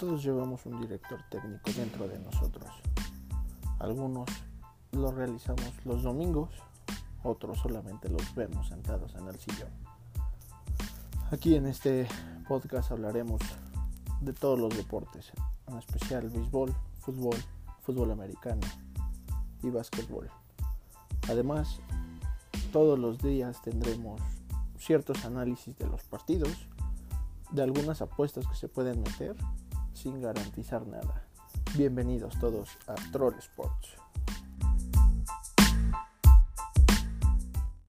Todos llevamos un director técnico dentro de nosotros. Algunos lo realizamos los domingos, otros solamente los vemos sentados en el sillón. Aquí en este podcast hablaremos de todos los deportes, en especial béisbol, fútbol, fútbol americano y básquetbol. Además, todos los días tendremos ciertos análisis de los partidos, de algunas apuestas que se pueden meter sin garantizar nada. Bienvenidos todos a Troll Sports.